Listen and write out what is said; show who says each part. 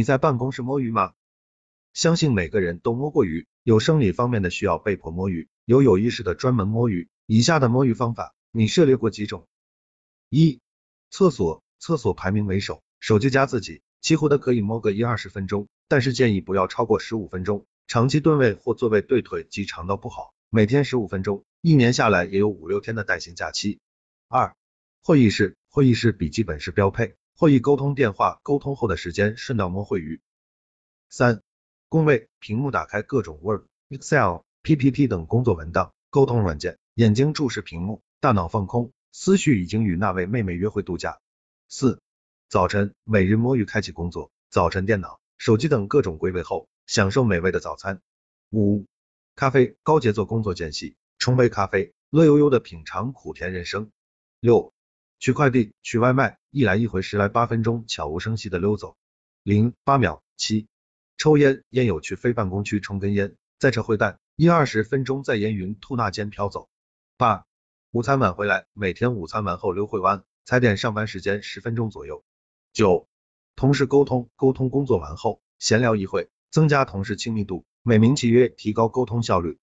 Speaker 1: 你在办公室摸鱼吗？相信每个人都摸过鱼，有生理方面的需要被迫摸鱼，有有意识的专门摸鱼。以下的摸鱼方法，你涉猎过几种？一、厕所，厕所排名为首，手机加自己，几乎的可以摸个一二十分钟，但是建议不要超过十五分钟。长期蹲位或座位对腿及肠道不好，每天十五分钟，一年下来也有五六天的带薪假期。二、会议室，会议室笔记本是标配，会议沟通电话沟通后的时间顺道摸会鱼。三、工位，屏幕打开各种 Word、Excel、PPT 等工作文档、沟通软件，眼睛注视屏幕，大脑放空，思绪已经与那位妹妹约会度假。四、早晨，每日摸鱼开启工作，早晨电脑、手机等各种归位后，享受美味的早餐。五、咖啡，高节奏工作间隙，冲杯咖啡，乐悠悠的品尝苦甜人生。六、取快递、取外卖，一来一回十来八分钟，悄无声息的溜走。零八秒。七。抽烟，烟友去非办公区抽根烟，再撤回弹，一二十分钟在烟云吐纳间飘走。八，午餐晚回来，每天午餐完后溜会弯，踩点上班时间十分钟左右。九，同事沟通，沟通工作完后闲聊一会，增加同事亲密度，美名其曰提高沟通效率。